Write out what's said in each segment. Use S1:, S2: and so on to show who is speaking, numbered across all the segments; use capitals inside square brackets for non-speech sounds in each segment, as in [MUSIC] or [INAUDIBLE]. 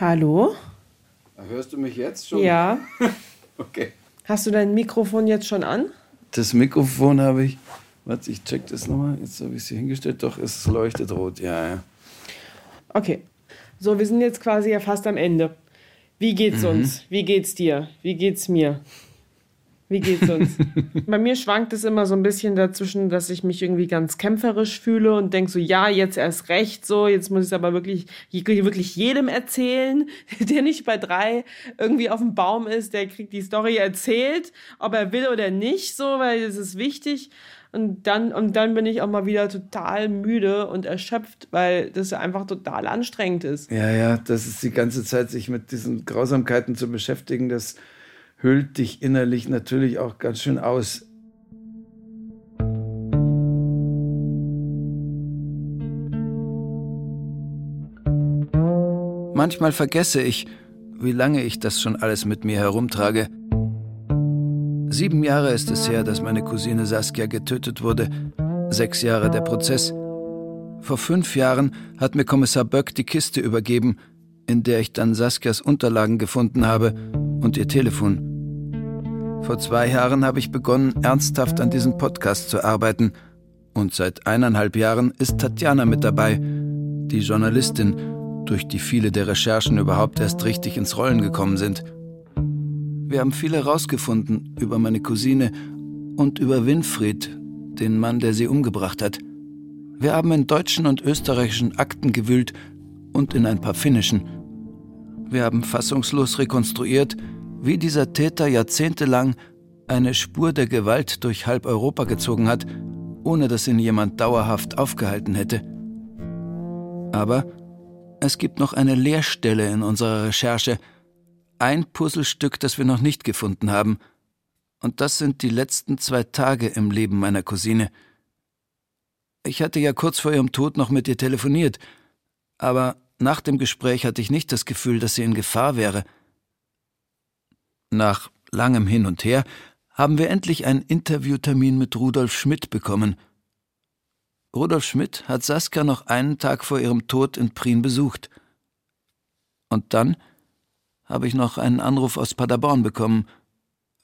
S1: Hallo?
S2: Hörst du mich jetzt schon?
S1: Ja. [LAUGHS]
S2: Okay.
S1: Hast du dein Mikrofon jetzt schon an?
S2: Das Mikrofon habe ich. Warte, ich check das nochmal. Jetzt habe ich es hier hingestellt. Doch, es leuchtet rot. Ja, ja.
S1: Okay. So, wir sind jetzt quasi ja fast am Ende. Wie geht's uns? Wie geht's dir? Wie geht's mir? Wie geht's uns? [LAUGHS] Bei mir schwankt es immer so ein bisschen dazwischen, dass ich mich irgendwie ganz kämpferisch fühle und denke so, ja, jetzt erst recht so, jetzt muss ich es aber wirklich, wirklich jedem erzählen, [LAUGHS] der nicht bei drei irgendwie auf dem Baum ist, der kriegt die Story erzählt, ob er will oder nicht, so, weil es ist wichtig. Und dann, und dann bin ich auch mal wieder total müde und erschöpft, weil das einfach total anstrengend ist.
S2: Ja, ja, das ist die ganze Zeit, sich mit diesen Grausamkeiten zu beschäftigen, das hüllt dich innerlich natürlich auch ganz schön aus. Manchmal vergesse ich, wie lange ich das schon alles mit mir herumtrage. Sieben Jahre ist es her, dass meine Cousine Saskia getötet wurde. Sechs Jahre der Prozess. Vor fünf Jahren hat mir Kommissar Böck die Kiste übergeben, in der ich dann Saskias Unterlagen gefunden habe und ihr Telefon. Vor zwei Jahren habe ich begonnen, ernsthaft an diesem Podcast zu arbeiten. Und seit eineinhalb Jahren ist Tatjana mit dabei, die Journalistin, durch die viele der Recherchen überhaupt erst richtig ins Rollen gekommen sind. Wir haben viel herausgefunden über meine Cousine und über Winfried, den Mann, der sie umgebracht hat. Wir haben in deutschen und österreichischen Akten gewühlt und in ein paar finnischen. Wir haben fassungslos rekonstruiert, wie dieser Täter jahrzehntelang eine Spur der Gewalt durch halb Europa gezogen hat, ohne dass ihn jemand dauerhaft aufgehalten hätte. Aber es gibt noch eine Leerstelle in unserer Recherche, ein Puzzlestück, das wir noch nicht gefunden haben, und das sind die letzten zwei Tage im Leben meiner Cousine. Ich hatte ja kurz vor ihrem Tod noch mit ihr telefoniert, aber nach dem Gespräch hatte ich nicht das Gefühl, dass sie in Gefahr wäre. Nach langem Hin und Her haben wir endlich einen Interviewtermin mit Rudolf Schmidt bekommen. Rudolf Schmidt hat Saskia noch einen Tag vor ihrem Tod in Prien besucht. Und dann habe ich noch einen Anruf aus Paderborn bekommen.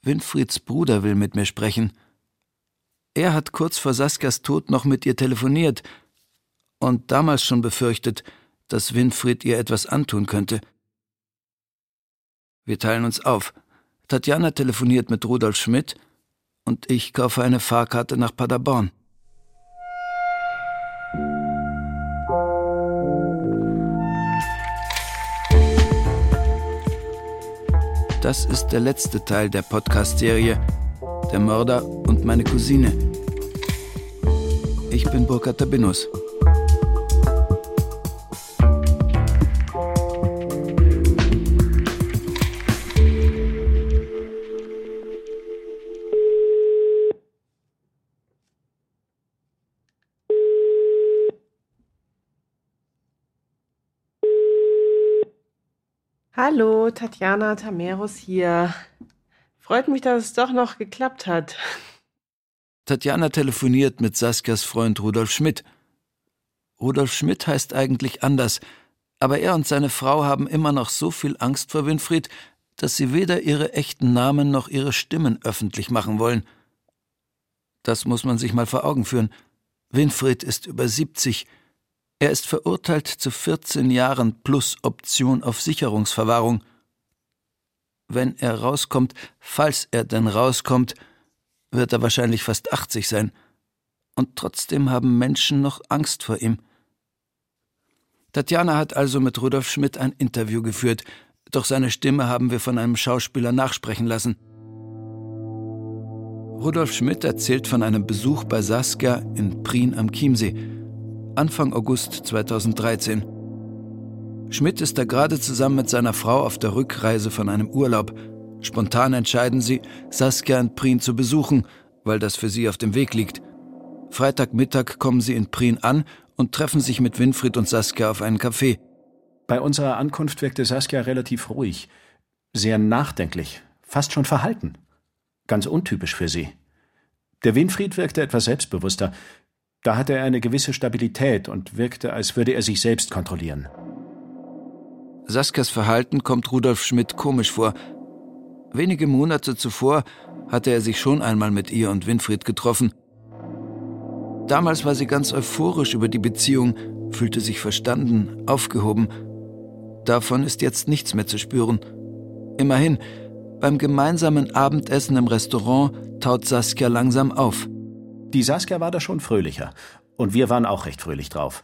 S2: Winfrieds Bruder will mit mir sprechen. Er hat kurz vor Saskias Tod noch mit ihr telefoniert und damals schon befürchtet, dass Winfried ihr etwas antun könnte. Wir teilen uns auf. Tatjana telefoniert mit Rudolf Schmidt und ich kaufe eine Fahrkarte nach Paderborn. Das ist der letzte Teil der Podcast-Serie Der Mörder und meine Cousine. Ich bin Burkhard Tabinus.
S1: Hallo, Tatjana Tameros hier. Freut mich, dass es doch noch geklappt hat.
S2: Tatjana telefoniert mit Saskias Freund Rudolf Schmidt. Rudolf Schmidt heißt eigentlich anders, aber er und seine Frau haben immer noch so viel Angst vor Winfried, dass sie weder ihre echten Namen noch ihre Stimmen öffentlich machen wollen. Das muss man sich mal vor Augen führen. Winfried ist über 70 er ist verurteilt zu 14 Jahren plus Option auf Sicherungsverwahrung. Wenn er rauskommt, falls er denn rauskommt, wird er wahrscheinlich fast 80 sein. Und trotzdem haben Menschen noch Angst vor ihm. Tatjana hat also mit Rudolf Schmidt ein Interview geführt, doch seine Stimme haben wir von einem Schauspieler nachsprechen lassen. Rudolf Schmidt erzählt von einem Besuch bei Saskia in Prien am Chiemsee. Anfang August 2013. Schmidt ist da gerade zusammen mit seiner Frau auf der Rückreise von einem Urlaub. Spontan entscheiden sie, Saskia in Prien zu besuchen, weil das für sie auf dem Weg liegt. Freitagmittag kommen sie in Prien an und treffen sich mit Winfried und Saskia auf einen Café.
S3: Bei unserer Ankunft wirkte Saskia relativ ruhig, sehr nachdenklich, fast schon verhalten. Ganz untypisch für sie. Der Winfried wirkte etwas selbstbewusster, da hatte er eine gewisse Stabilität und wirkte, als würde er sich selbst kontrollieren.
S2: Saskias Verhalten kommt Rudolf Schmidt komisch vor. Wenige Monate zuvor hatte er sich schon einmal mit ihr und Winfried getroffen. Damals war sie ganz euphorisch über die Beziehung, fühlte sich verstanden, aufgehoben. Davon ist jetzt nichts mehr zu spüren. Immerhin, beim gemeinsamen Abendessen im Restaurant taut Saskia langsam auf.
S3: Die Saskia war da schon fröhlicher. Und wir waren auch recht fröhlich drauf.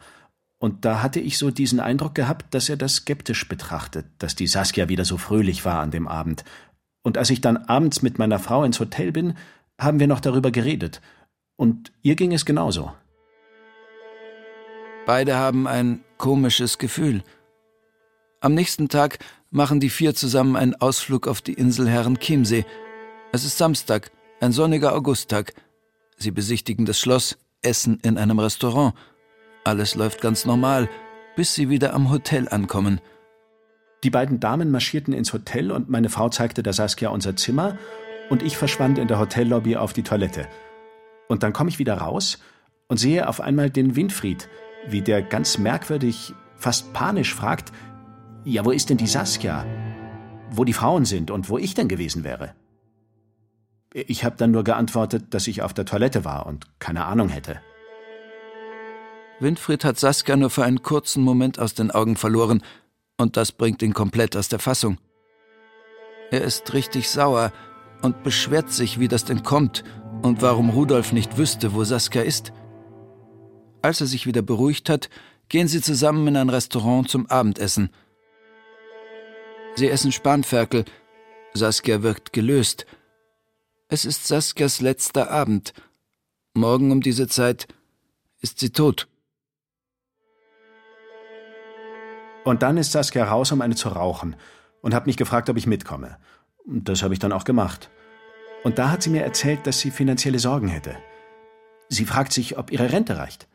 S3: Und da hatte ich so diesen Eindruck gehabt, dass er das skeptisch betrachtet, dass die Saskia wieder so fröhlich war an dem Abend. Und als ich dann abends mit meiner Frau ins Hotel bin, haben wir noch darüber geredet. Und ihr ging es genauso.
S2: Beide haben ein komisches Gefühl. Am nächsten Tag machen die vier zusammen einen Ausflug auf die Insel Herren Chiemsee. Es ist Samstag, ein sonniger Augusttag. Sie besichtigen das Schloss, essen in einem Restaurant. Alles läuft ganz normal, bis sie wieder am Hotel ankommen.
S3: Die beiden Damen marschierten ins Hotel und meine Frau zeigte der Saskia unser Zimmer und ich verschwand in der Hotellobby auf die Toilette. Und dann komme ich wieder raus und sehe auf einmal den Winfried, wie der ganz merkwürdig, fast panisch fragt, ja, wo ist denn die Saskia? Wo die Frauen sind und wo ich denn gewesen wäre? Ich habe dann nur geantwortet, dass ich auf der Toilette war und keine Ahnung hätte.
S2: Winfried hat Saskia nur für einen kurzen Moment aus den Augen verloren, und das bringt ihn komplett aus der Fassung. Er ist richtig sauer und beschwert sich, wie das denn kommt und warum Rudolf nicht wüsste, wo Saskia ist. Als er sich wieder beruhigt hat, gehen sie zusammen in ein Restaurant zum Abendessen. Sie essen Spanferkel. Saskia wirkt gelöst. Es ist Saskias letzter Abend. Morgen um diese Zeit ist sie tot.
S3: Und dann ist Saskia raus, um eine zu rauchen und hat mich gefragt, ob ich mitkomme. Das habe ich dann auch gemacht. Und da hat sie mir erzählt, dass sie finanzielle Sorgen hätte. Sie fragt sich, ob ihre Rente reicht.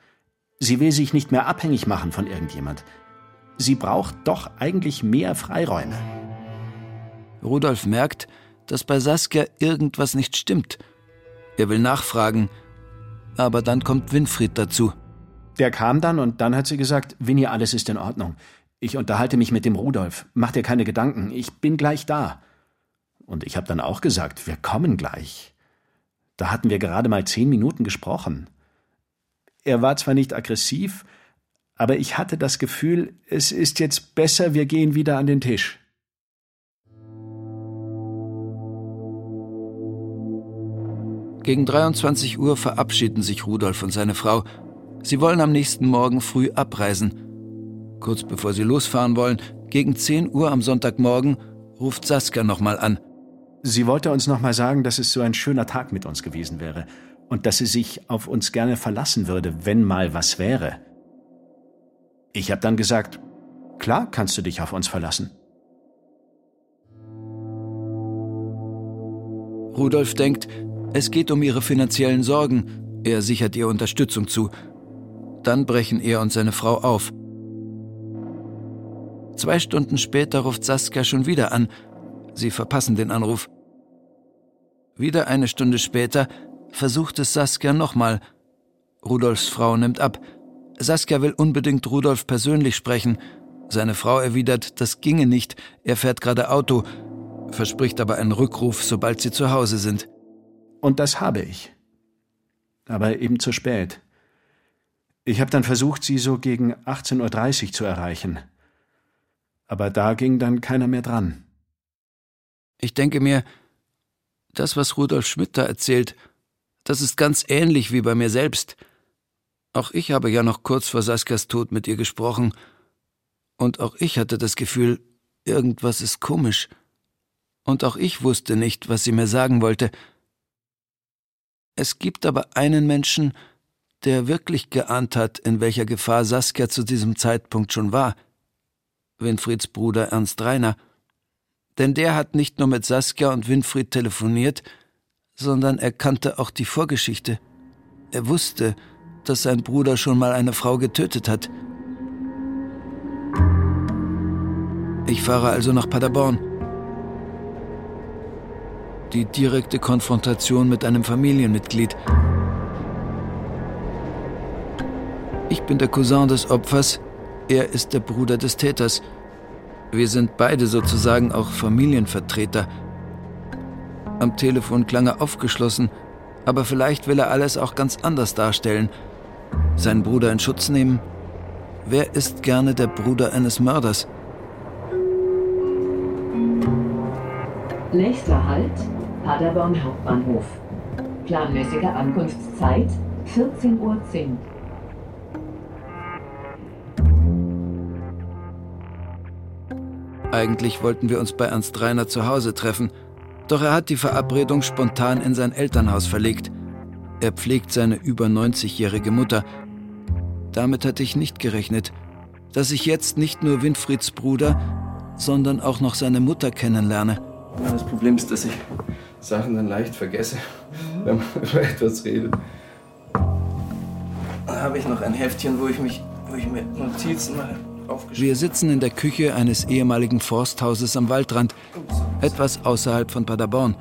S3: Sie will sich nicht mehr abhängig machen von irgendjemand. Sie braucht doch eigentlich mehr Freiräume.
S2: Rudolf merkt, dass bei Saskia irgendwas nicht stimmt. Er will nachfragen, aber dann kommt Winfried dazu.
S3: Der kam dann und dann hat sie gesagt, Winnie, alles ist in Ordnung. Ich unterhalte mich mit dem Rudolf. Mach dir keine Gedanken. Ich bin gleich da. Und ich habe dann auch gesagt, wir kommen gleich. Da hatten wir gerade mal zehn Minuten gesprochen. Er war zwar nicht aggressiv, aber ich hatte das Gefühl, es ist jetzt besser, wir gehen wieder an den Tisch.
S2: Gegen 23 Uhr verabschieden sich Rudolf und seine Frau. Sie wollen am nächsten Morgen früh abreisen. Kurz bevor sie losfahren wollen, gegen 10 Uhr am Sonntagmorgen, ruft Saskia nochmal an.
S3: Sie wollte uns nochmal sagen, dass es so ein schöner Tag mit uns gewesen wäre und dass sie sich auf uns gerne verlassen würde, wenn mal was wäre. Ich habe dann gesagt, klar kannst du dich auf uns verlassen.
S2: Rudolf denkt, es geht um ihre finanziellen Sorgen. Er sichert ihr Unterstützung zu. Dann brechen er und seine Frau auf. Zwei Stunden später ruft Saskia schon wieder an. Sie verpassen den Anruf. Wieder eine Stunde später versucht es Saskia nochmal. Rudolfs Frau nimmt ab. Saskia will unbedingt Rudolf persönlich sprechen. Seine Frau erwidert, das ginge nicht, er fährt gerade Auto, verspricht aber einen Rückruf, sobald sie zu Hause sind.
S3: Und das habe ich. Aber eben zu spät. Ich habe dann versucht, sie so gegen 18.30 Uhr zu erreichen aber da ging dann keiner mehr dran.
S2: Ich denke mir, das, was Rudolf Schmidt da erzählt, das ist ganz ähnlich wie bei mir selbst. Auch ich habe ja noch kurz vor Saskias Tod mit ihr gesprochen, und auch ich hatte das Gefühl, irgendwas ist komisch. Und auch ich wusste nicht, was sie mir sagen wollte. Es gibt aber einen Menschen, der wirklich geahnt hat, in welcher Gefahr Saskia zu diesem Zeitpunkt schon war. Winfrieds Bruder Ernst Reiner. Denn der hat nicht nur mit Saskia und Winfried telefoniert, sondern er kannte auch die Vorgeschichte. Er wusste, dass sein Bruder schon mal eine Frau getötet hat. Ich fahre also nach Paderborn. Die direkte Konfrontation mit einem Familienmitglied. Ich bin der Cousin des Opfers, er ist der Bruder des Täters. Wir sind beide sozusagen auch Familienvertreter. Am Telefon klang er aufgeschlossen, aber vielleicht will er alles auch ganz anders darstellen. Seinen Bruder in Schutz nehmen? Wer ist gerne der Bruder eines Mörders?
S4: Nächster Halt, Paderborn Hauptbahnhof. Planmäßige Ankunftszeit 14.10 Uhr.
S2: Eigentlich wollten wir uns bei Ernst Reiner zu Hause treffen, doch er hat die Verabredung spontan in sein Elternhaus verlegt. Er pflegt seine über 90-jährige Mutter. Damit hatte ich nicht gerechnet, dass ich jetzt nicht nur Winfrieds Bruder, sondern auch noch seine Mutter kennenlerne.
S5: Das Problem ist, dass ich Sachen dann leicht vergesse, wenn man [LAUGHS] über etwas redet. Da habe ich noch ein Heftchen, wo ich mich, wo ich mir Notizen mal aufgeschrieben
S2: Wir sitzen in der Küche eines ehemaligen Forsthauses am Waldrand, etwas außerhalb von Paderborn.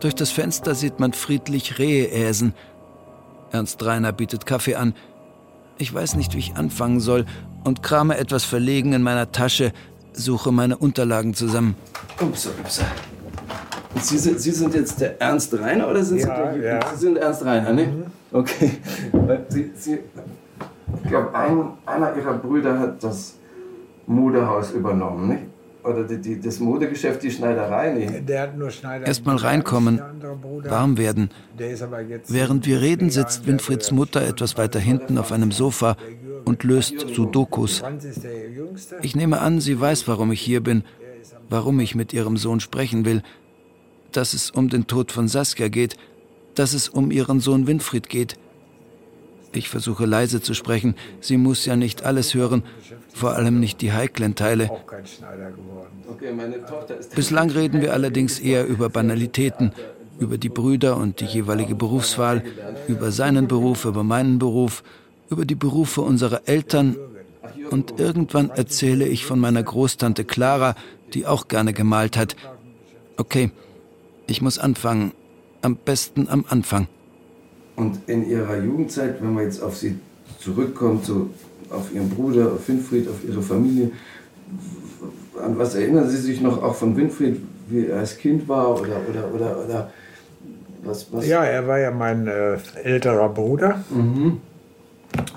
S2: Durch das Fenster sieht man friedlich Rehe äsen. Ernst Reiner bietet Kaffee an. Ich weiß nicht, wie ich anfangen soll und krame etwas verlegen in meiner Tasche, suche meine Unterlagen zusammen.
S5: Ups, ups. Und Sie sind, Sie sind jetzt der Ernst Reiner oder sind
S6: Ja,
S5: Sie der
S6: ja.
S5: Sie sind Ernst Reiner, ne? Okay. Weil Sie, Sie, ich glaube, ein, einer Ihrer Brüder hat das Modehaus übernommen, nicht? Oder die, die, das Modegeschäft, die Schneiderei, nicht?
S6: Der hat nur Schneider.
S2: Erstmal reinkommen, warm werden.
S6: Der ist aber jetzt
S2: Während wir reden, sitzt Winfrieds
S6: der
S2: Mutter etwas weiter hinten auf einem Sofa und löst Sudokus. Ich nehme an, sie weiß, warum ich hier bin, warum ich mit ihrem Sohn sprechen will, dass es um den Tod von Saskia geht, dass es um ihren Sohn Winfried geht. Ich versuche leise zu sprechen, sie muss ja nicht alles hören, vor allem nicht die heiklen Teile. Bislang reden wir allerdings eher über Banalitäten, über die Brüder und die jeweilige Berufswahl, über seinen Beruf, über meinen Beruf, über die Berufe unserer Eltern und irgendwann erzähle ich von meiner Großtante Clara, die auch gerne gemalt hat. Okay, ich muss anfangen, am besten am Anfang.
S5: Und in Ihrer Jugendzeit, wenn man jetzt auf Sie zurückkommt, so auf Ihren Bruder, auf Winfried, auf Ihre Familie, an was erinnern Sie sich noch auch von Winfried, wie er als Kind war oder, oder, oder, oder was, was?
S6: Ja, er war ja mein äh, älterer Bruder.
S5: Mhm.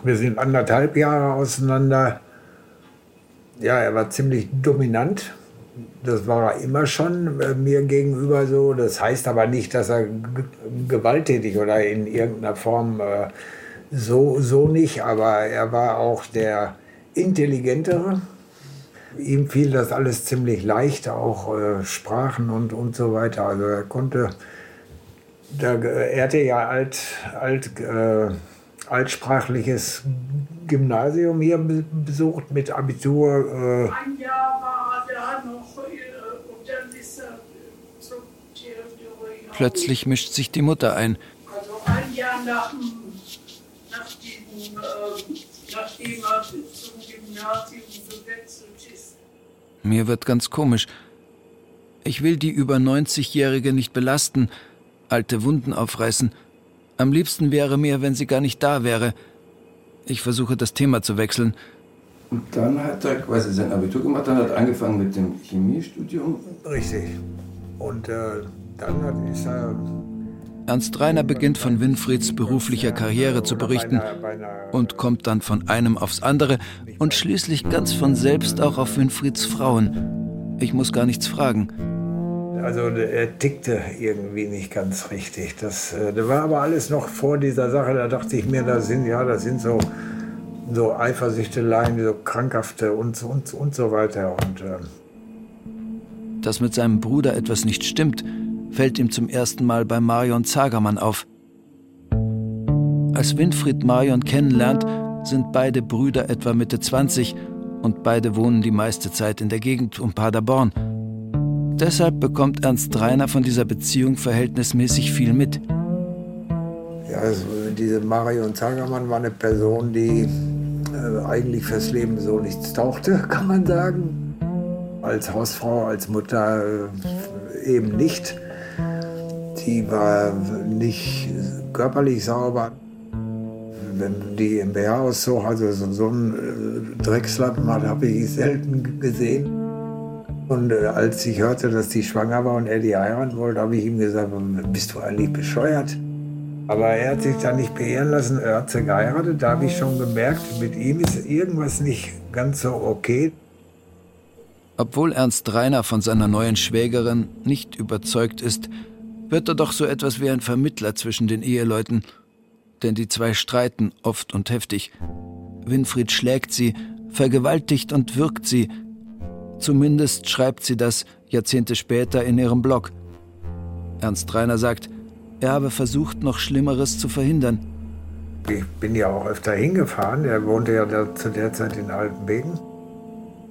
S6: Wir sind anderthalb Jahre auseinander. Ja, er war ziemlich dominant. Das war er immer schon äh, mir gegenüber so. Das heißt aber nicht, dass er gewalttätig oder in irgendeiner Form äh, so, so nicht. Aber er war auch der Intelligentere. Ihm fiel das alles ziemlich leicht, auch äh, Sprachen und, und so weiter. Also er konnte er hatte ja alt, alt, äh, altsprachliches Gymnasium hier be- besucht mit Abitur. Äh,
S2: Plötzlich mischt sich die Mutter ein.
S7: Also ein Jahr nach, dem- nach dem, äh, nachdem er zum Gymnasium gewechselt ist.
S2: Mir wird ganz komisch. Ich will die über 90-Jährige nicht belasten, alte Wunden aufreißen. Am liebsten wäre mir, wenn sie gar nicht da wäre. Ich versuche das Thema zu wechseln.
S5: Und dann hat er quasi sein Abitur gemacht, dann hat er angefangen mit dem Chemiestudium.
S6: richtig. Und äh, dann hat, ist er
S2: Ernst Reiner beginnt von Winfrieds beruflicher Karriere zu berichten und kommt dann von einem aufs andere und schließlich ganz von selbst auch auf Winfrieds Frauen. Ich muss gar nichts fragen.
S6: Also er tickte irgendwie nicht ganz richtig. Das, äh, das war aber alles noch vor dieser Sache. Da dachte ich mir, das sind ja, das sind so, so Eifersüchteleien, so krankhafte und, und, und so weiter. Und äh,
S2: Dass mit seinem Bruder etwas nicht stimmt, fällt ihm zum ersten Mal bei Marion Zagermann auf. Als Winfried Marion kennenlernt, sind beide Brüder etwa Mitte 20 und beide wohnen die meiste Zeit in der Gegend um Paderborn. Deshalb bekommt Ernst Reiner von dieser Beziehung verhältnismäßig viel mit.
S6: Ja, also diese Marion Zagermann war eine Person, die äh, eigentlich fürs Leben so nichts tauchte, [LAUGHS] kann man sagen. Als Hausfrau, als Mutter äh, eben nicht. Die war nicht körperlich sauber. Wenn die im BH auszog, also so, so einen äh, Dreckslappen hat, habe ich selten gesehen. Und äh, als ich hörte, dass die schwanger war und er die heiraten wollte, habe ich ihm gesagt, bist du eigentlich bescheuert? Aber er hat sich da nicht beehren lassen, er hat sie geheiratet. Da habe ich schon gemerkt, mit ihm ist irgendwas nicht ganz so okay.
S2: Obwohl Ernst Reiner von seiner neuen Schwägerin nicht überzeugt ist, wird er doch so etwas wie ein Vermittler zwischen den Eheleuten. Denn die zwei streiten oft und heftig. Winfried schlägt sie, vergewaltigt und wirkt sie. Zumindest schreibt sie das Jahrzehnte später in ihrem Blog. Ernst Reiner sagt, er habe versucht, noch Schlimmeres zu verhindern.
S6: Ich bin ja auch öfter hingefahren. Er wohnte ja da zu der Zeit in Altenbeken.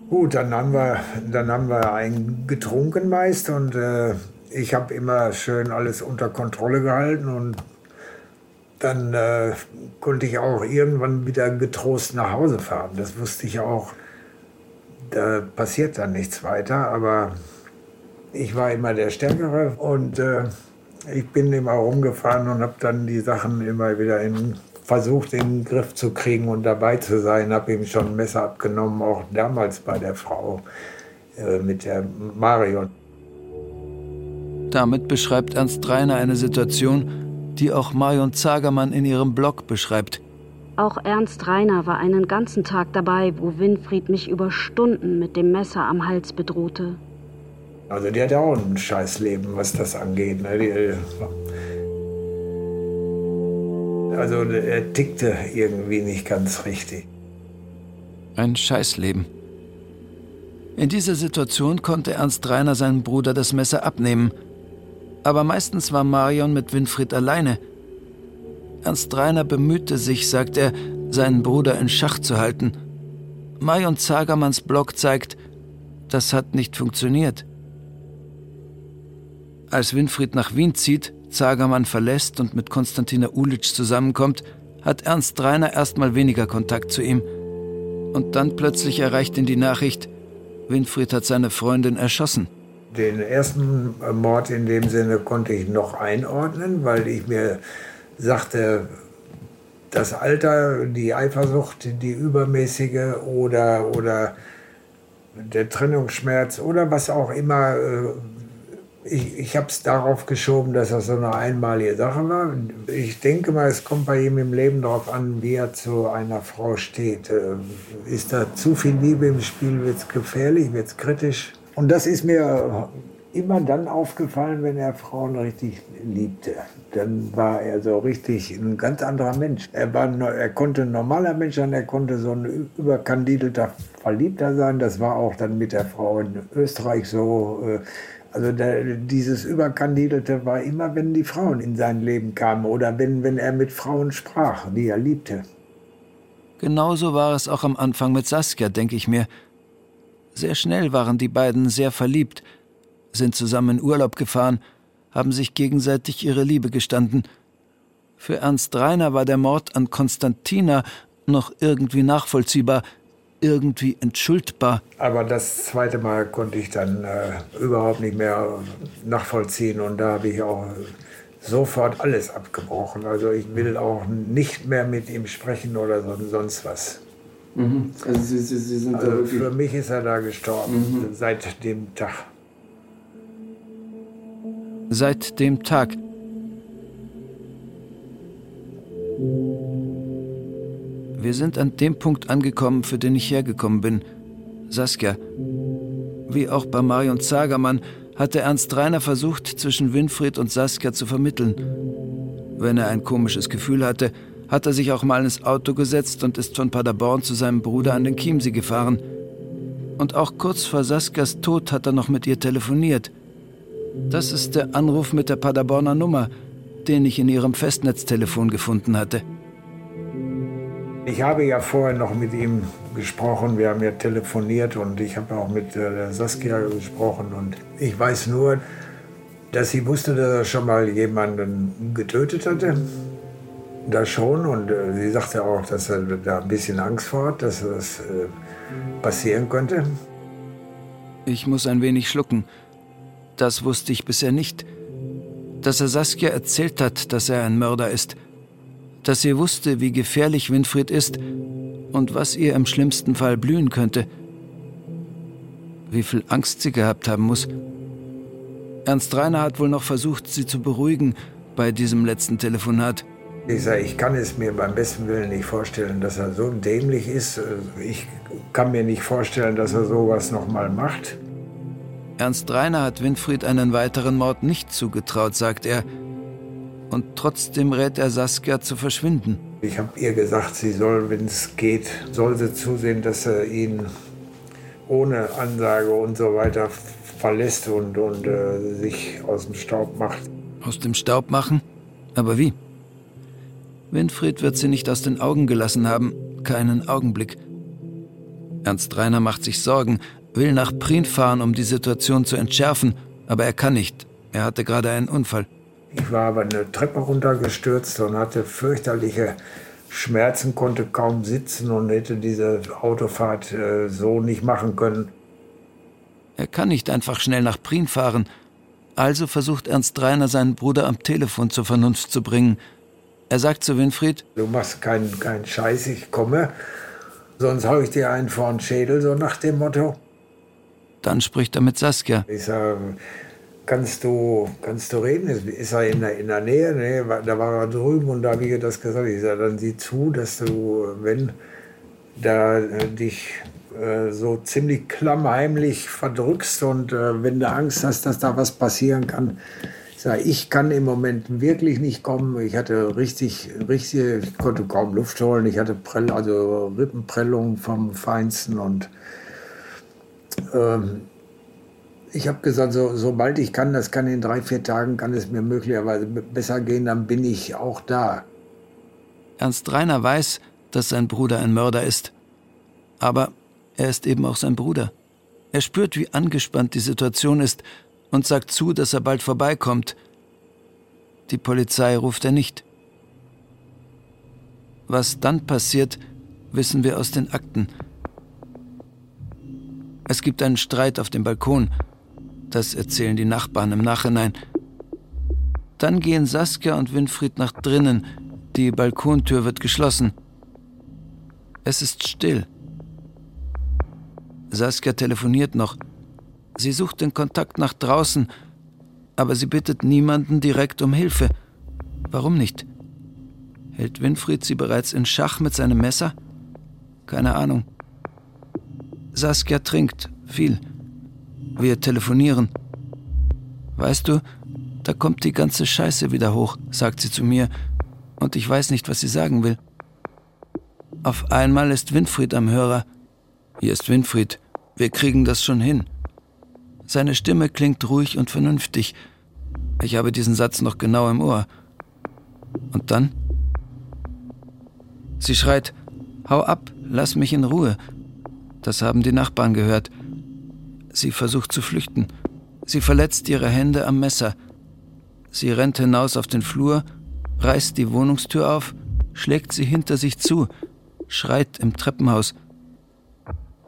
S6: Gut, dann haben wir, dann haben wir einen getrunken meist und äh, ich habe immer schön alles unter Kontrolle gehalten und dann äh, konnte ich auch irgendwann wieder getrost nach Hause fahren. Das wusste ich auch. Da passiert dann nichts weiter, aber ich war immer der Stärkere und äh, ich bin immer rumgefahren und habe dann die Sachen immer wieder in versucht, in den Griff zu kriegen und dabei zu sein. Habe ihm schon ein Messer abgenommen, auch damals bei der Frau äh, mit der Marion.
S2: Damit beschreibt Ernst Reiner eine Situation, die auch Marion Zagermann in ihrem Blog beschreibt.
S8: Auch Ernst Reiner war einen ganzen Tag dabei, wo Winfried mich über Stunden mit dem Messer am Hals bedrohte.
S6: Also die hat ja auch ein Scheißleben, was das angeht. Ne? Die, äh, also er tickte irgendwie nicht ganz richtig.
S2: Ein Scheißleben. In dieser Situation konnte Ernst Reiner seinem Bruder das Messer abnehmen. Aber meistens war Marion mit Winfried alleine. Ernst Reiner bemühte sich, sagt er, seinen Bruder in Schach zu halten. Marion Zagermanns Blog zeigt, das hat nicht funktioniert. Als Winfried nach Wien zieht, Zagermann verlässt und mit Konstantina Ulitsch zusammenkommt, hat Ernst Reiner erstmal weniger Kontakt zu ihm. Und dann plötzlich erreicht ihn die Nachricht, Winfried hat seine Freundin erschossen.
S6: Den ersten Mord in dem Sinne konnte ich noch einordnen, weil ich mir sagte, das Alter, die Eifersucht, die übermäßige oder, oder der Trennungsschmerz oder was auch immer äh, ich, ich habe es darauf geschoben, dass das so eine einmalige Sache war. Ich denke mal, es kommt bei ihm im Leben darauf an, wie er zu einer Frau steht. Äh, ist da zu viel Liebe im Spiel, wird es gefährlich, wird es kritisch. Und das ist mir immer dann aufgefallen, wenn er Frauen richtig liebte. Dann war er so richtig ein ganz anderer Mensch. Er, war, er konnte ein normaler Mensch sein, er konnte so ein überkandidelter Verliebter sein. Das war auch dann mit der Frau in Österreich so. Äh, also der, dieses Überkandidelte war immer, wenn die Frauen in sein Leben kamen oder wenn, wenn er mit Frauen sprach, die er liebte.
S2: Genauso war es auch am Anfang mit Saskia, denke ich mir. Sehr schnell waren die beiden sehr verliebt, sind zusammen in Urlaub gefahren, haben sich gegenseitig ihre Liebe gestanden. Für Ernst Reiner war der Mord an Konstantina noch irgendwie nachvollziehbar, irgendwie entschuldbar.
S6: Aber das zweite Mal konnte ich dann äh, überhaupt nicht mehr nachvollziehen und da habe ich auch sofort alles abgebrochen. Also ich will auch nicht mehr mit ihm sprechen oder so, sonst was. Mhm. Also, Sie, Sie, Sie sind also für mich ist er da gestorben, mhm. seit dem Tag.
S2: Seit dem Tag. Wir sind an dem Punkt angekommen, für den ich hergekommen bin. Saskia. Wie auch bei Marion Zagermann hatte Ernst Reiner versucht, zwischen Winfried und Saskia zu vermitteln. Wenn er ein komisches Gefühl hatte, hat er sich auch mal ins Auto gesetzt und ist von Paderborn zu seinem Bruder an den Chiemsee gefahren. Und auch kurz vor Saskias Tod hat er noch mit ihr telefoniert. Das ist der Anruf mit der Paderborner Nummer, den ich in ihrem Festnetztelefon gefunden hatte.
S6: Ich habe ja vorher noch mit ihm gesprochen, wir haben ja telefoniert und ich habe auch mit äh, Saskia gesprochen und ich weiß nur, dass sie wusste, dass er schon mal jemanden getötet hatte. Das schon und äh, sie sagte auch, dass er da ein bisschen Angst vor hat, dass das äh, passieren könnte.
S2: Ich muss ein wenig schlucken. Das wusste ich bisher nicht. Dass er Saskia erzählt hat, dass er ein Mörder ist – dass sie wusste, wie gefährlich Winfried ist und was ihr im schlimmsten Fall blühen könnte. wie viel Angst sie gehabt haben muss. Ernst Reiner hat wohl noch versucht, sie zu beruhigen bei diesem letzten Telefonat.
S6: Ich sage, ich kann es mir beim besten Willen nicht vorstellen, dass er so dämlich ist. Ich kann mir nicht vorstellen, dass er sowas nochmal macht.
S2: Ernst Reiner hat Winfried einen weiteren Mord nicht zugetraut, sagt er. Und trotzdem rät er Saskia zu verschwinden.
S6: Ich habe ihr gesagt, sie soll, wenn es geht, soll sie zusehen, dass er ihn ohne Ansage und so weiter verlässt und, und äh, sich aus dem Staub macht.
S2: Aus dem Staub machen? Aber wie? Winfried wird sie nicht aus den Augen gelassen haben, keinen Augenblick. Ernst Reiner macht sich Sorgen, will nach Prien fahren, um die Situation zu entschärfen, aber er kann nicht. Er hatte gerade einen Unfall.
S6: Ich war aber eine Treppe runtergestürzt und hatte fürchterliche Schmerzen, konnte kaum sitzen und hätte diese Autofahrt äh, so nicht machen können.
S2: Er kann nicht einfach schnell nach Prien fahren. Also versucht Ernst Reiner seinen Bruder am Telefon zur Vernunft zu bringen. Er sagt zu Winfried:
S6: Du machst keinen kein Scheiß, ich komme. Sonst hau ich dir einen vor den Schädel, so nach dem Motto.
S2: Dann spricht er mit Saskia.
S6: Ich sage, kannst du, kannst du reden? Ist er in der, in der Nähe? Nee, da war er drüben und da habe ich das gesagt. Ich sage, dann sieh zu, dass du, wenn da äh, dich äh, so ziemlich klammheimlich verdrückst und äh, wenn du Angst hast, dass da was passieren kann, sage, ich kann im Moment wirklich nicht kommen. Ich hatte richtig, richtig, ich konnte kaum Luft holen. Ich hatte Prell, also Rippenprellungen vom Feinsten und ähm, ich habe gesagt, so, sobald ich kann, das kann in drei, vier Tagen, kann es mir möglicherweise besser gehen, dann bin ich auch da.
S2: Ernst Reiner weiß, dass sein Bruder ein Mörder ist. Aber er ist eben auch sein Bruder. Er spürt, wie angespannt die Situation ist und sagt zu, dass er bald vorbeikommt. Die Polizei ruft er nicht. Was dann passiert, wissen wir aus den Akten. Es gibt einen Streit auf dem Balkon. Das erzählen die Nachbarn im Nachhinein. Dann gehen Saskia und Winfried nach drinnen. Die Balkontür wird geschlossen. Es ist still. Saskia telefoniert noch. Sie sucht den Kontakt nach draußen, aber sie bittet niemanden direkt um Hilfe. Warum nicht? Hält Winfried sie bereits in Schach mit seinem Messer? Keine Ahnung. Saskia trinkt viel. Wir telefonieren. Weißt du, da kommt die ganze Scheiße wieder hoch, sagt sie zu mir, und ich weiß nicht, was sie sagen will. Auf einmal ist Winfried am Hörer. Hier ist Winfried. Wir kriegen das schon hin. Seine Stimme klingt ruhig und vernünftig. Ich habe diesen Satz noch genau im Ohr. Und dann? Sie schreit, Hau ab, lass mich in Ruhe. Das haben die Nachbarn gehört. Sie versucht zu flüchten. Sie verletzt ihre Hände am Messer. Sie rennt hinaus auf den Flur, reißt die Wohnungstür auf, schlägt sie hinter sich zu, schreit im Treppenhaus.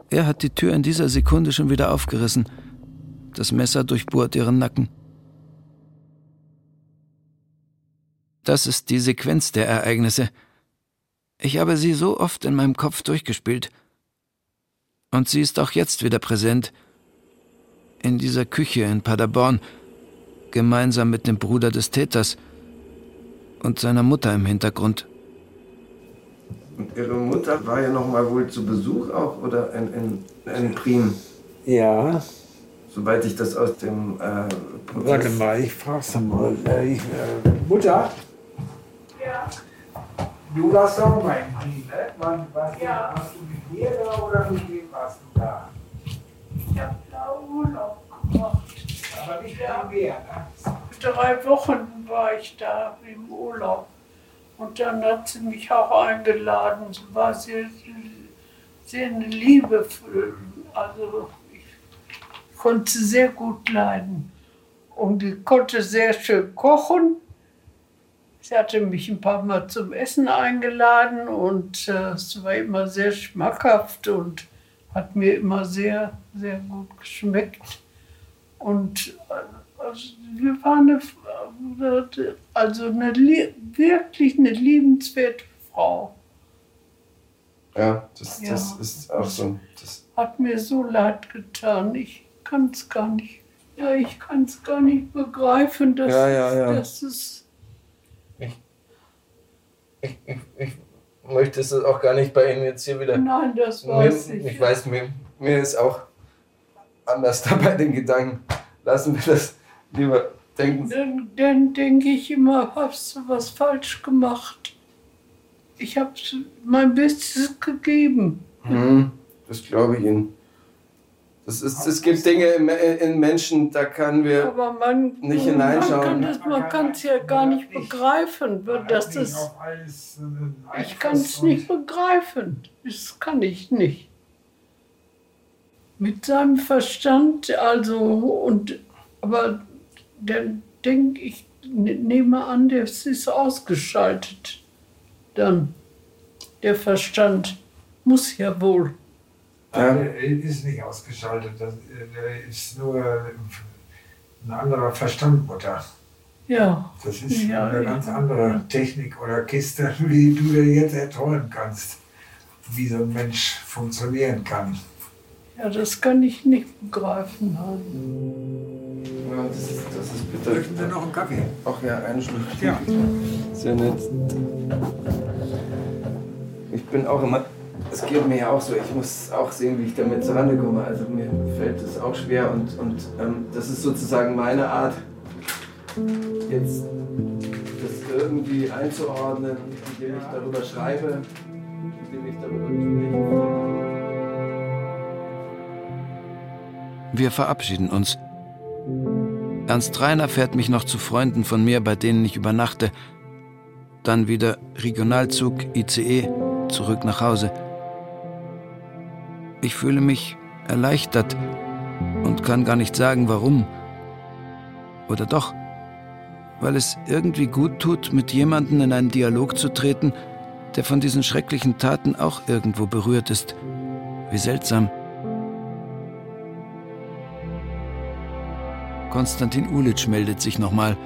S2: Er hat die Tür in dieser Sekunde schon wieder aufgerissen. Das Messer durchbohrt ihren Nacken. Das ist die Sequenz der Ereignisse. Ich habe sie so oft in meinem Kopf durchgespielt. Und sie ist auch jetzt wieder präsent. In dieser Küche in Paderborn, gemeinsam mit dem Bruder des Täters und seiner Mutter im Hintergrund.
S5: Und Ihre Mutter war ja noch mal wohl zu Besuch auch oder in, in, in Prien?
S6: Ja.
S5: Soweit ich das aus dem äh, Prozess
S6: Warte mal, ich frag's mal. Äh, ich, äh, Mutter,
S7: Ja,
S6: du warst auch mal in Prien, ne? Wann, warst,
S7: Ja.
S6: du, warst du mit mir da oder mit wem warst du da?
S7: ich habe da Urlaub gemacht.
S6: Aber nicht
S7: Ja.
S6: mit mir, ne?
S7: Drei Wochen war ich da im Urlaub. Und dann hat sie mich auch eingeladen. Sie war sehr, sehr liebevoll. Also konnte sehr gut leiden. Und ich konnte sehr schön kochen. Sie hatte mich ein paar Mal zum Essen eingeladen und äh, es war immer sehr schmackhaft und hat mir immer sehr, sehr gut geschmeckt. Und äh, also, wir waren eine, also eine, wirklich eine liebenswerte Frau.
S5: Ja, das,
S7: Ja.
S5: das ist auch so. Das,
S7: Hat mir so leid getan. Ich kann es gar nicht. Ja, ich kann es gar nicht begreifen, dass,
S5: Ja, ja, ja.
S7: dass es.
S5: ich, ich, ich möchte es auch gar nicht bei Ihnen jetzt hier wieder.
S7: Nein, das
S5: Mir,
S7: weiß ich.
S5: ich weiß, mir, mir ist auch anders [LAUGHS] dabei den Gedanken. Lassen wir das lieber denken.
S7: Dann, dann denke ich immer, hast du was falsch gemacht? Ich habe mein Bestes gegeben.
S5: Mhm, das glaube ich Ihnen. Das ist, es gibt Dinge in, in Menschen, da können wir.
S7: Aber man,
S5: Nicht
S7: man
S5: hineinschauen.
S7: kann das, man kann es ja gar nicht begreifen. Das ist, ich kann es nicht begreifen. Das kann ich nicht. Mit seinem Verstand, also, und, aber dann denke ich, ne- nehme an, das ist ausgeschaltet. Dann, der Verstand muss ja wohl.
S6: Der ist nicht ausgeschaltet, das der ist nur ein anderer Verstand, Mutter.
S7: Ja,
S6: Das ist
S7: Ja,
S6: eine ganz andere Technik oder Kiste, [LAUGHS] wie du dir jetzt erträumen kannst, wie so ein Mensch funktionieren kann.
S7: ja, das kann ich nicht begreifen.
S5: Ja, das ist, das ist bitter.
S6: Möchten Sie noch einen Kaffee?
S5: Ach ja, einen Schluck.
S6: Ja.
S5: Sehr nett. Ich bin auch immer. Es geht mir ja auch so. Ich muss auch sehen, wie ich damit zurande komme. Also mir fällt das auch schwer und, und ähm, das ist sozusagen meine Art, jetzt das irgendwie einzuordnen, indem ich darüber schreibe, indem ich darüber spreche.
S2: Wir verabschieden uns. Ernst Reiner fährt mich noch zu Freunden von mir, bei denen ich übernachte. Dann wieder Regionalzug, ICE, zurück nach Hause. Ich fühle mich erleichtert und kann gar nicht sagen, warum. Oder doch, weil es irgendwie gut tut, mit jemandem in einen Dialog zu treten, der von diesen schrecklichen Taten auch irgendwo berührt ist. Wie seltsam. Konstantin Ulitsch meldet sich nochmal.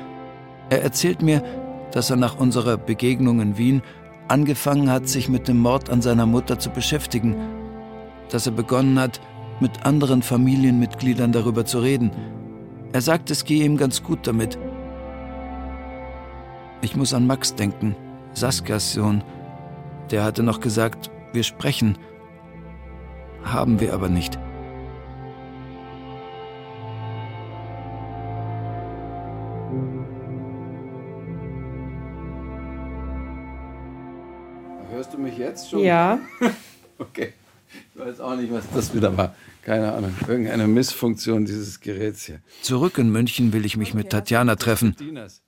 S2: Er erzählt mir, dass er nach unserer Begegnung in Wien angefangen hat, sich mit dem Mord an seiner Mutter zu beschäftigen, dass er begonnen hat, mit anderen Familienmitgliedern darüber zu reden. Er sagt, es gehe ihm ganz gut damit. Ich muss an Max denken, Saskias Sohn. Der hatte noch gesagt, wir sprechen. Haben wir aber nicht.
S5: Hörst du mich jetzt schon?
S1: Ja. [LAUGHS]
S5: Okay. Ich weiß auch nicht, was das wieder war. Keine Ahnung. Irgendeine Missfunktion dieses Geräts hier.
S2: Zurück in München will ich mich mit Tatjana treffen.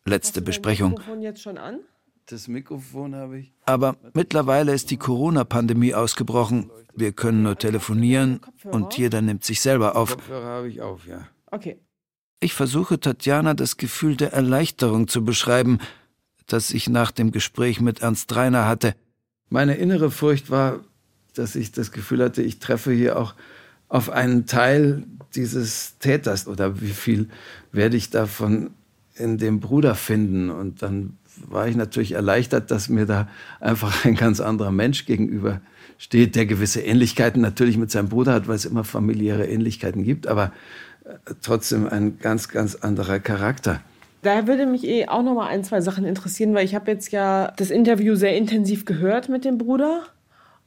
S2: Letzte Besprechung.
S1: Mikrofon jetzt schon an?
S5: Das Mikrofon habe ich.
S2: Aber mittlerweile ist die Corona-Pandemie ausgebrochen. Wir können nur telefonieren und jeder nimmt sich selber auf.
S5: Kopfhörer habe ich auf, ja.
S1: Okay.
S2: Ich versuche Tatjana das Gefühl der Erleichterung zu beschreiben, das ich nach dem Gespräch mit Ernst Reiner hatte.
S5: Meine innere Furcht war, dass ich das Gefühl hatte, ich treffe hier auch auf einen Teil dieses Täters oder wie viel werde ich davon in dem Bruder finden. Und dann war ich natürlich erleichtert, dass mir da einfach ein ganz anderer Mensch gegenüber steht, der gewisse Ähnlichkeiten natürlich mit seinem Bruder hat, weil es immer familiäre Ähnlichkeiten gibt, aber äh, trotzdem ein ganz, ganz anderer Charakter.
S1: Da würde mich eh auch noch mal ein, zwei Sachen interessieren, weil ich habe jetzt ja das Interview sehr intensiv gehört mit dem Bruder.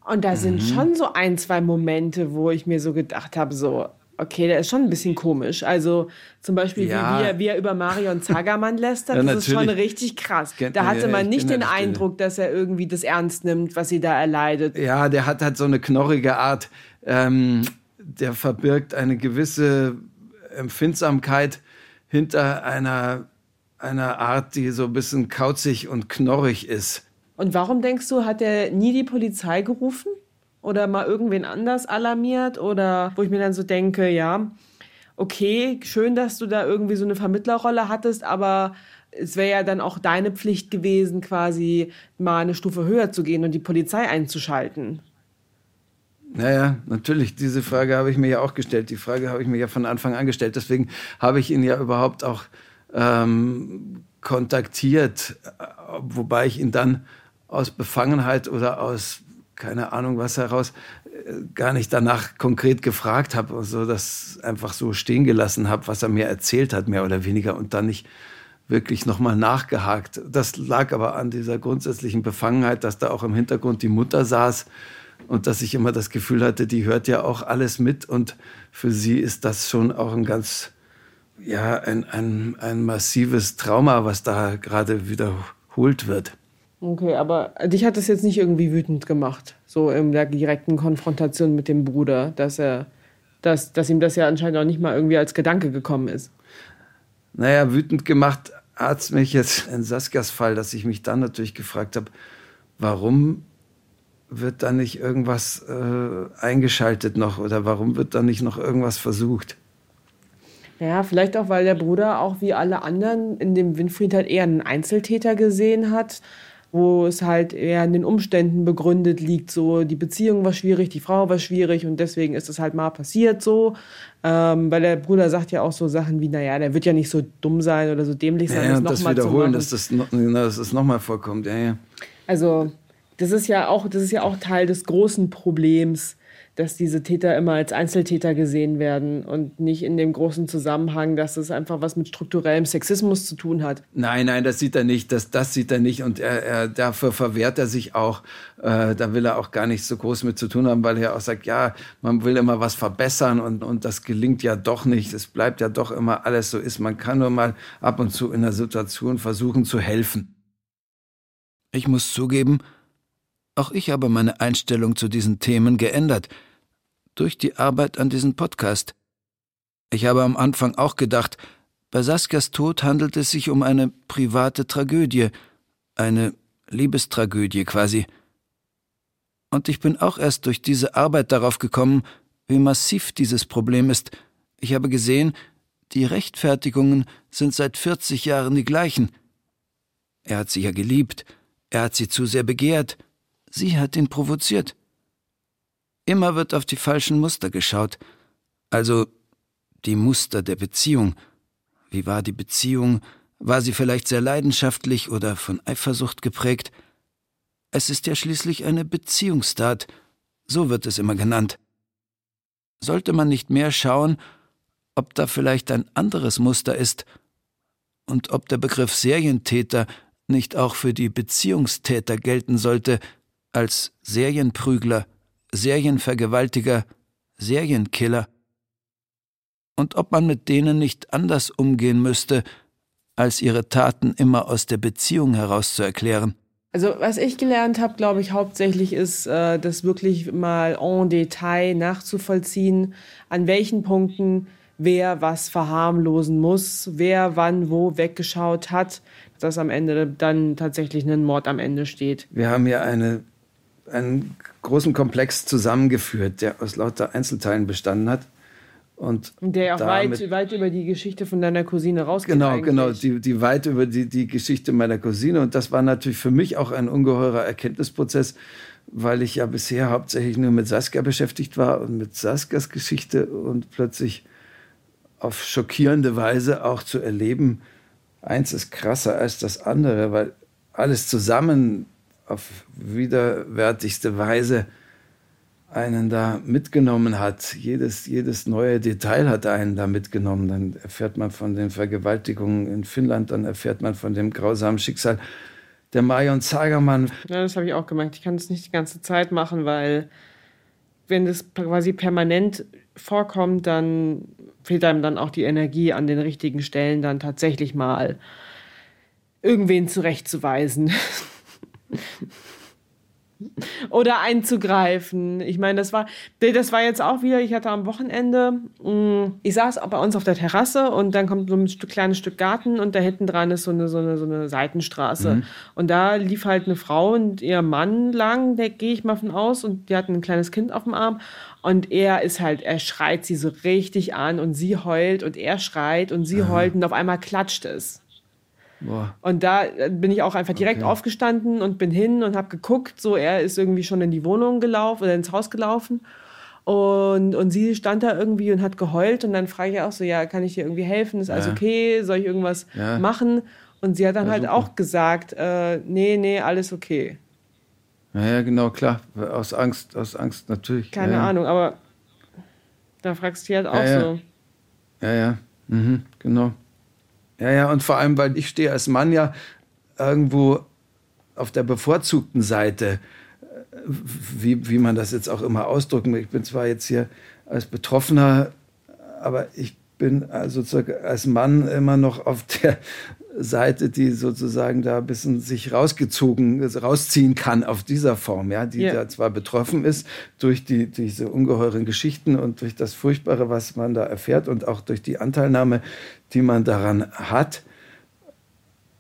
S1: Und da sind schon so ein, zwei Momente, wo ich mir so gedacht habe, so, okay, der ist schon ein bisschen komisch. Also zum Beispiel,
S5: Ja.
S1: wie, wie, er, wie er über Marion [LAUGHS] Zagermann lästert,
S5: Ja,
S1: das ist schon
S5: natürlich.
S1: richtig krass. Da hatte man nicht den. Eindruck, dass er irgendwie das ernst nimmt, was sie da erleidet.
S5: Ja, der hat halt so eine knorrige Art. Ähm, der verbirgt eine gewisse Empfindsamkeit hinter einer, einer Art, die so ein bisschen kauzig und knorrig ist.
S1: Und warum denkst du, hat er nie die Polizei gerufen? Oder mal irgendwen anders alarmiert? Oder wo ich mir dann so denke, ja, okay, schön, dass du da irgendwie so eine Vermittlerrolle hattest, aber es wäre ja dann auch deine Pflicht gewesen, quasi mal eine Stufe höher zu gehen und die Polizei einzuschalten.
S5: Naja, natürlich, diese Frage habe ich mir ja auch gestellt. Die Frage habe ich mir ja von Anfang an gestellt. Deswegen habe ich ihn ja überhaupt auch ähm, kontaktiert, äh, wobei ich ihn dann aus Befangenheit oder aus keine Ahnung was heraus, äh, gar nicht danach konkret gefragt habe, so das einfach so stehen gelassen habe, was er mir erzählt hat, mehr oder weniger, und dann nicht wirklich nochmal nachgehakt. Das lag aber an dieser grundsätzlichen Befangenheit, dass da auch im Hintergrund die Mutter saß und dass ich immer das Gefühl hatte, die hört ja auch alles mit und für sie ist das schon auch ein ganz, ja, ein, ein, ein massives Trauma, was da gerade wiederholt wird.
S1: Okay, aber dich hat das jetzt nicht irgendwie wütend gemacht, so in der direkten Konfrontation mit dem Bruder, dass er, dass, dass ihm das ja anscheinend auch nicht mal irgendwie als Gedanke gekommen ist.
S5: Naja, wütend gemacht hat es mich jetzt in Saskias Fall, dass ich mich dann natürlich gefragt habe, warum wird da nicht irgendwas äh, eingeschaltet noch oder warum wird da nicht noch irgendwas versucht?
S1: Ja, vielleicht auch, weil der Bruder auch wie alle anderen in dem Winfried halt eher einen Einzeltäter gesehen hat, wo es halt eher in den Umständen begründet liegt, so die Beziehung war schwierig, die Frau war schwierig und deswegen ist es halt mal passiert so. Ähm, weil der Bruder sagt ja auch so Sachen wie, naja, der wird ja nicht so dumm sein oder so dämlich sein.
S5: Ja, ja das, das wiederholen, dass das, noch, dass das nochmal vorkommt, ja, ja.
S1: Also das ist ja auch, das ist ja auch Teil des großen Problems, dass diese Täter immer als Einzeltäter gesehen werden und nicht in dem großen Zusammenhang, dass es einfach was mit strukturellem Sexismus zu tun hat.
S5: Nein, nein, das sieht er nicht. Das, das sieht er nicht. Und er, er, dafür verwehrt er sich auch. Äh, da will er auch gar nichts so groß mit zu tun haben, weil er auch sagt, ja, man will immer was verbessern und, und das gelingt ja doch nicht. Es bleibt ja doch immer alles so ist. Man kann nur mal ab und zu in der Situation versuchen zu helfen. Ich muss zugeben, auch ich habe meine Einstellung zu diesen Themen geändert. Durch die Arbeit an diesem Podcast. Ich habe am Anfang auch gedacht, bei Saskias Tod handelt es sich um eine private Tragödie, eine Liebestragödie quasi. Und ich bin auch erst durch diese Arbeit darauf gekommen, wie massiv dieses Problem ist. Ich habe gesehen, die Rechtfertigungen sind seit 40 Jahren die gleichen. Er hat sie ja geliebt, er hat sie zu sehr begehrt, Sie hat ihn provoziert. Immer wird auf die falschen Muster geschaut. Also die Muster der Beziehung. Wie war die Beziehung? War sie vielleicht sehr leidenschaftlich oder von Eifersucht geprägt? Es ist ja schließlich eine Beziehungstat, so wird es immer genannt. Sollte man nicht mehr schauen, ob da vielleicht ein anderes Muster ist und ob der Begriff Serientäter nicht auch für die Beziehungstäter gelten sollte, als Serienprügler, Serienvergewaltiger, Serienkiller. Und ob man mit denen nicht anders umgehen müsste, als ihre Taten immer aus der Beziehung heraus zu erklären.
S1: Also was ich gelernt habe, glaube ich, hauptsächlich ist, äh, das wirklich mal en Detail nachzuvollziehen, an welchen Punkten wer was verharmlosen muss, wer wann wo weggeschaut hat, dass am Ende dann tatsächlich ein Mord am Ende steht.
S5: Wir haben ja eine einen großen Komplex zusammengeführt, der aus lauter Einzelteilen bestanden hat. Und
S1: der auch weit, weit über die Geschichte von deiner Cousine rausgeht.
S5: Genau, eigentlich. genau, die, die weit über die, die Geschichte meiner Cousine. Und das war natürlich für mich auch ein ungeheurer Erkenntnisprozess, weil ich ja bisher hauptsächlich nur mit Saskia beschäftigt war und mit Saskias Geschichte und plötzlich auf schockierende Weise auch zu erleben, eins ist krasser als das andere, weil alles zusammen auf widerwärtigste Weise einen da mitgenommen hat. Jedes, jedes neue Detail hat einen da mitgenommen. Dann erfährt man von den Vergewaltigungen in Finnland, dann erfährt man von dem grausamen Schicksal der Marion Zagermann.
S1: Ja, das habe ich auch gemerkt. Ich kann das nicht die ganze Zeit machen, weil wenn das quasi permanent vorkommt, dann fehlt einem dann auch die Energie an den richtigen Stellen dann tatsächlich mal irgendwen zurechtzuweisen. [LAUGHS] Oder einzugreifen. Ich meine, das war, das war jetzt auch wieder, ich hatte am Wochenende, mm, ich saß bei uns auf der Terrasse und dann kommt so ein Stück, kleines Stück Garten und da hinten dran ist so eine, so eine, so eine Seitenstraße. Mhm. Und da lief halt eine Frau und ihr Mann lang, da gehe ich mal von aus, und die hatten ein kleines Kind auf dem Arm. Und er ist halt, er schreit sie so richtig an und sie heult und er schreit und sie heult und auf einmal klatscht es. Boah. Und da äh, bin ich auch einfach direkt okay. aufgestanden und bin hin und habe geguckt. So, er ist irgendwie schon in die Wohnung gelaufen oder ins Haus gelaufen. Und, und sie stand da irgendwie und hat geheult. Und dann frage ich auch so: Ja, kann ich dir irgendwie helfen? Ist alles okay? Soll ich irgendwas ja. machen? Und sie hat dann ja, halt auch gesagt: äh, Nee, nee, alles okay.
S5: Ja, ja, genau, klar. Aus Angst, aus Angst natürlich.
S1: Keine
S5: ja, ja.
S1: Ahnung, aber da fragst du dich halt auch
S5: Ja, ja.
S1: so.
S5: Ja, ja, mhm, genau. Ja, ja, und vor allem, weil ich stehe als Mann ja irgendwo auf der bevorzugten Seite, äh, wie, wie man das jetzt auch immer ausdrücken will. Ich bin zwar jetzt hier als Betroffener, aber ich bin also als Mann immer noch auf der Seite, die sozusagen da ein bisschen sich rausgezogen, rausziehen kann auf dieser Form, ja, die
S1: Ja.
S5: da zwar betroffen ist durch die, diese ungeheuren Geschichten und durch das Furchtbare, was man da erfährt und auch durch die Anteilnahme, die man daran hat.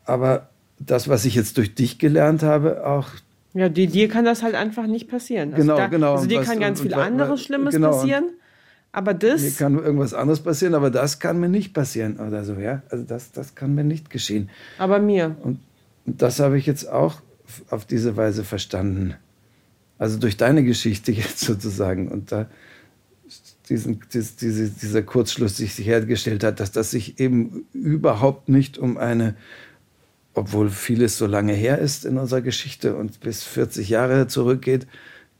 S5: Aber das, was ich jetzt durch dich gelernt habe, auch
S1: Ja, die, dir kann das halt einfach nicht passieren. Also
S5: Genau,
S1: da,
S5: genau.
S1: Also dir kann ganz
S5: und-
S1: viel
S5: und-
S1: anderes Schlimmes
S5: genau, und-
S1: passieren, aber das,
S5: Mir kann irgendwas anderes passieren, aber das kann mir nicht passieren oder so, ja. Also das, das kann mir nicht geschehen.
S1: aber mir.
S5: Und das habe ich jetzt auch auf diese Weise verstanden. Also durch deine Geschichte [LAUGHS] jetzt sozusagen. Und da diesen, dies, diese, dieser Kurzschluss sich hergestellt hat, dass das sich eben überhaupt nicht um eine, obwohl vieles so lange her ist in unserer Geschichte und bis 40 Jahre zurückgeht,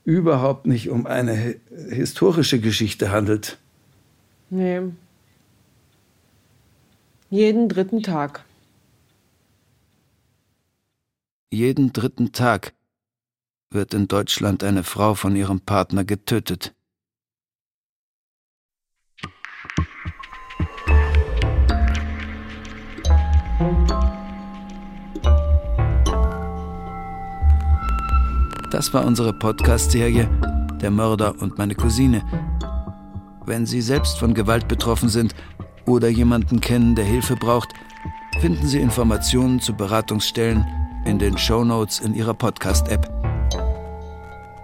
S5: überhaupt nicht um eine hi- historische Geschichte handelt.
S1: Nee. Jeden dritten Tag.
S2: Jeden dritten Tag wird in Deutschland eine Frau von ihrem Partner getötet. Das war unsere Podcast-Serie Der Mörder und meine Cousine. Wenn Sie selbst von Gewalt betroffen sind oder jemanden kennen, der Hilfe braucht, finden Sie Informationen zu Beratungsstellen in den Shownotes in Ihrer Podcast-App.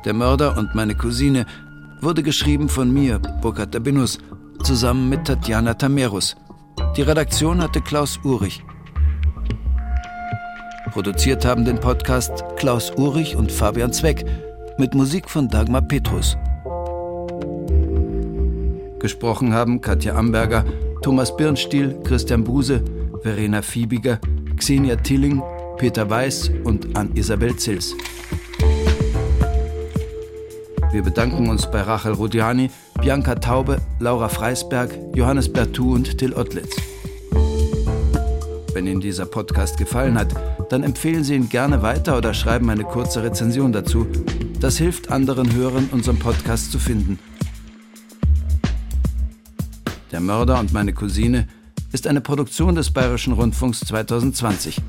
S2: Der Mörder und meine Cousine wurde geschrieben von mir, Burkhard Dabinus, zusammen mit Tatjana Tamerus. Die Redaktion hatte Klaus Urich. Produziert haben den Podcast Klaus Urich und Fabian Zweck mit Musik von Dagmar Petrus. Gesprochen haben Katja Amberger, Thomas Birnstiel, Christian Buse, Verena Fiebiger, Xenia Tilling, Peter Weiß und Ann-Isabel Zils. Wir bedanken uns bei Rachel Rodiani, Bianca Taube, Laura Freisberg, Johannes Bertou und Till Ottlitz. Wenn Ihnen dieser Podcast gefallen hat, dann empfehlen Sie ihn gerne weiter oder schreiben eine kurze Rezension dazu. Das hilft anderen Hörern, unseren Podcast zu finden. Der Mörder und meine Cousine ist eine Produktion des Bayerischen Rundfunks 2020.